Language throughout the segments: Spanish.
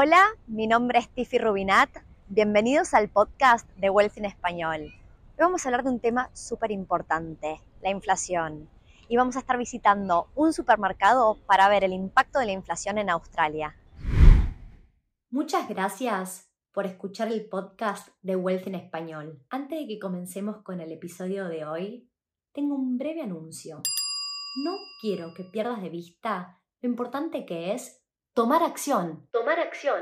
Hola, mi nombre es Tiffy Rubinat. Bienvenidos al podcast de Wealth en Español. Hoy vamos a hablar de un tema súper importante, la inflación. Y vamos a estar visitando un supermercado para ver el impacto de la inflación en Australia. Muchas gracias por escuchar el podcast de Wealth en Español. Antes de que comencemos con el episodio de hoy, tengo un breve anuncio. No quiero que pierdas de vista lo importante que es tomar acción. Tomar acción.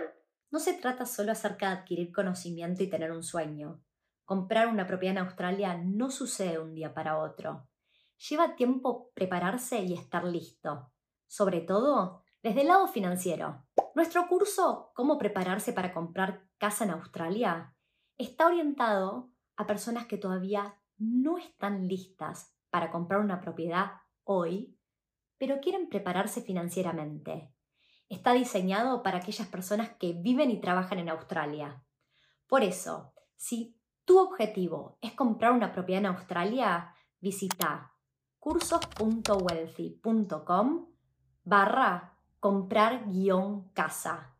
No se trata solo acerca de adquirir conocimiento y tener un sueño. Comprar una propiedad en Australia no sucede un día para otro. Lleva tiempo prepararse y estar listo. Sobre todo desde el lado financiero. Nuestro curso Cómo prepararse para comprar casa en Australia está orientado a personas que todavía no están listas para comprar una propiedad hoy, pero quieren prepararse financieramente. Está diseñado para aquellas personas que viven y trabajan en Australia. Por eso, si tu objetivo es comprar una propiedad en Australia, visita cursos.wealthy.com barra comprar guion casa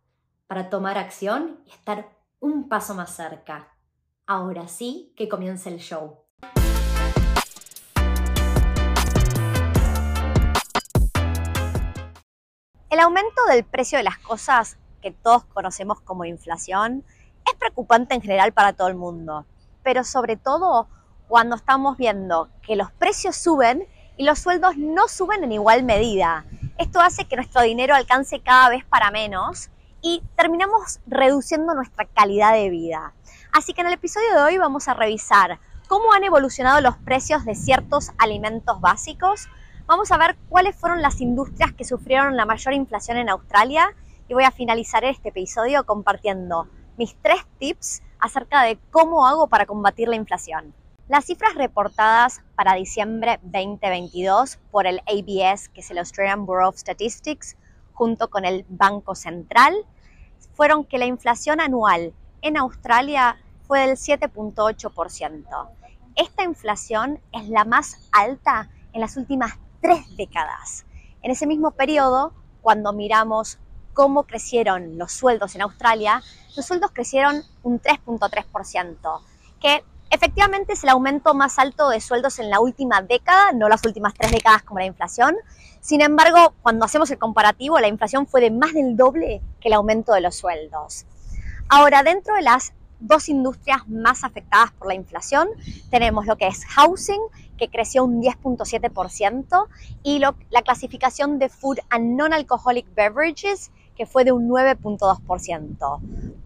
para tomar acción y estar un paso más cerca. Ahora sí que comience el show. El aumento del precio de las cosas, que todos conocemos como inflación, es preocupante en general para todo el mundo, pero sobre todo cuando estamos viendo que los precios suben y los sueldos no suben en igual medida. Esto hace que nuestro dinero alcance cada vez para menos y terminamos reduciendo nuestra calidad de vida. Así que en el episodio de hoy vamos a revisar cómo han evolucionado los precios de ciertos alimentos básicos, Vamos a ver cuáles fueron las industrias que sufrieron la mayor inflación en Australia y voy a finalizar este episodio compartiendo mis tres tips acerca de cómo hago para combatir la inflación. Las cifras reportadas para diciembre 2022 por el ABS, que es el Australian Bureau of Statistics, junto con el Banco Central, fueron que la inflación anual en Australia fue del 7.8%. Esta inflación es la más alta en las últimas tres décadas. En ese mismo periodo, cuando miramos cómo crecieron los sueldos en Australia, los sueldos crecieron un 3.3%, que efectivamente es el aumento más alto de sueldos en la última década, no las últimas tres décadas como la inflación. Sin embargo, cuando hacemos el comparativo, la inflación fue de más del doble que el aumento de los sueldos. Ahora, dentro de las dos industrias más afectadas por la inflación. Tenemos lo que es housing, que creció un 10.7%, y la clasificación de food and non-alcoholic beverages, que fue de un 9.2%.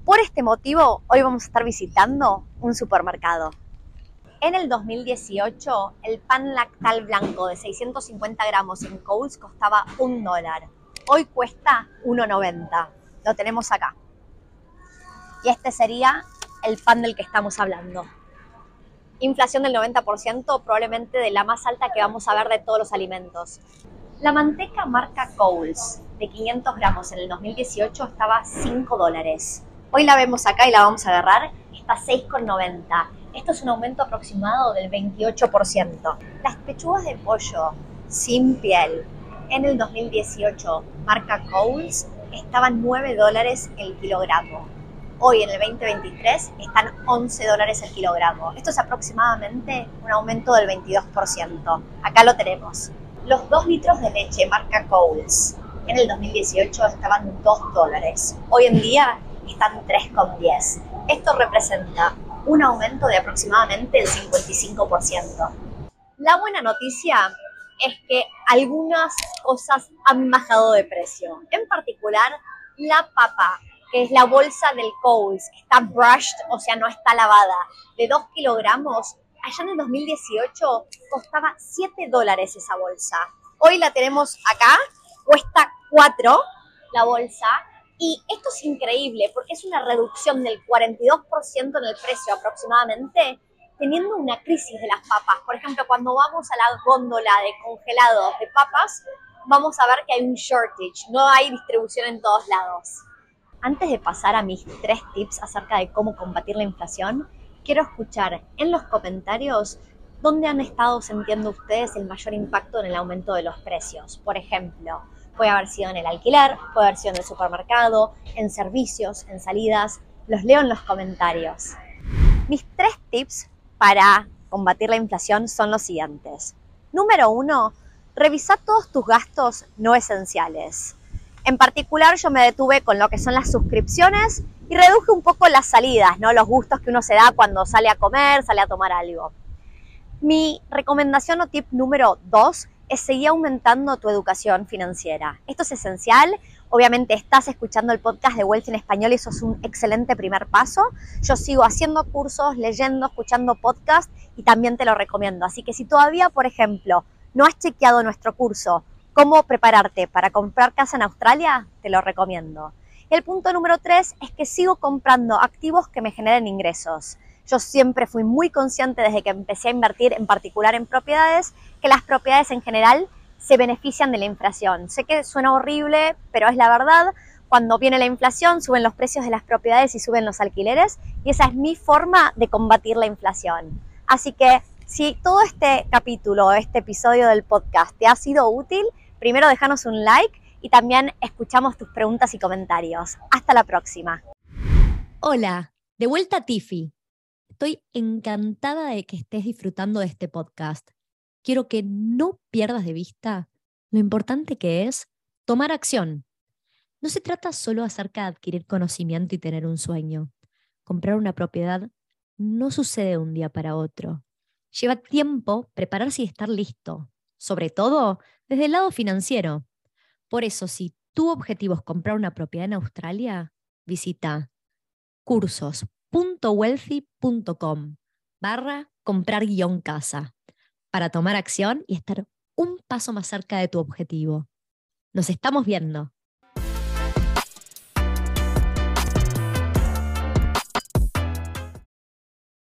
Por este motivo, hoy vamos a estar visitando un supermercado. En el 2018, el pan lactal blanco de 650 gramos en Coles costaba un dólar. Hoy cuesta 1,90. Lo tenemos acá. Y este sería el pan del que estamos hablando. Inflación del 90%, probablemente de la más alta que vamos a ver de todos los alimentos. La manteca marca Coles de 500 gramos en el 2018 estaba 5 dólares. Hoy la vemos acá y la vamos a agarrar, está 6,90. Esto es un aumento aproximado del 28%. Las pechugas de pollo sin piel en el 2018, marca Coles, estaban 9 dólares el kilogramo hoy en el 2023 están 11 dólares el kilogramo. Esto es aproximadamente un aumento del 22%. Acá lo tenemos. Los 2 litros de leche marca Coles en el 2018 estaban 2 dólares. Hoy en día están 3,10. Esto representa un aumento de aproximadamente el 55%. La buena noticia es que algunas cosas han bajado de precio. En particular, la papa que es la bolsa del Coles, que está brushed, o sea, no está lavada, de 2 kilogramos, allá en el 2018 costaba 7 dólares esa bolsa. Hoy la tenemos acá, cuesta 4 la bolsa, y esto es increíble porque es una reducción del 42% en el precio aproximadamente, teniendo una crisis de las papas. Por ejemplo, cuando vamos a la góndola de congelados de papas, vamos a ver que hay un shortage, no hay distribución en todos lados. Antes de pasar a mis tres tips acerca de cómo combatir la inflación, quiero escuchar en los comentarios dónde han estado sintiendo ustedes el mayor impacto en el aumento de los precios. Por ejemplo, Puede haber sido en el alquiler, puede haber sido en el supermercado, en servicios, en salidas. Los leo en los comentarios. Mis tres tips para combatir la inflación son los siguientes. Número uno, revisa todos tus gastos no esenciales. En particular yo me detuve con lo que son las suscripciones y reduje un poco las salidas, ¿no? Los gustos que uno se da cuando sale a comer, sale a tomar algo. Mi recomendación o tip número dos es seguir aumentando tu educación financiera. Esto es esencial. Obviamente estás escuchando el podcast de Wealth en español y eso es un excelente primer paso. Yo sigo haciendo cursos, leyendo, escuchando podcasts y también te lo recomiendo. Así que si todavía, por ejemplo, no has chequeado nuestro curso, cómo prepararte para comprar casa en Australia, te lo recomiendo. El punto número tres es que sigo comprando activos que me generen ingresos. Yo siempre fui muy consciente desde que empecé a invertir en particular en propiedades, que las propiedades en general se benefician de la inflación. Sé que suena horrible, pero es la verdad. Cuando viene la inflación, suben los precios de las propiedades y suben los alquileres, y esa es mi forma de combatir la inflación. Así que si todo este capítulo, este episodio del podcast te ha sido útil, primero déjanos un like y también escuchamos tus preguntas y comentarios. Hasta la próxima. Hola, de vuelta a Tiffy. Estoy encantada de que estés disfrutando de este podcast. Quiero que no pierdas de vista lo importante que es tomar acción. No se trata solo acerca de adquirir conocimiento y tener un sueño. Comprar una propiedad no sucede de un día para otro. Lleva tiempo prepararse y estar listo, sobre todo desde el lado financiero. Por eso, si tu objetivo es comprar una propiedad en Australia, visita cursos .wealthy.com barra comprar guion casa para tomar acción y estar un paso más cerca de tu objetivo. Nos estamos viendo.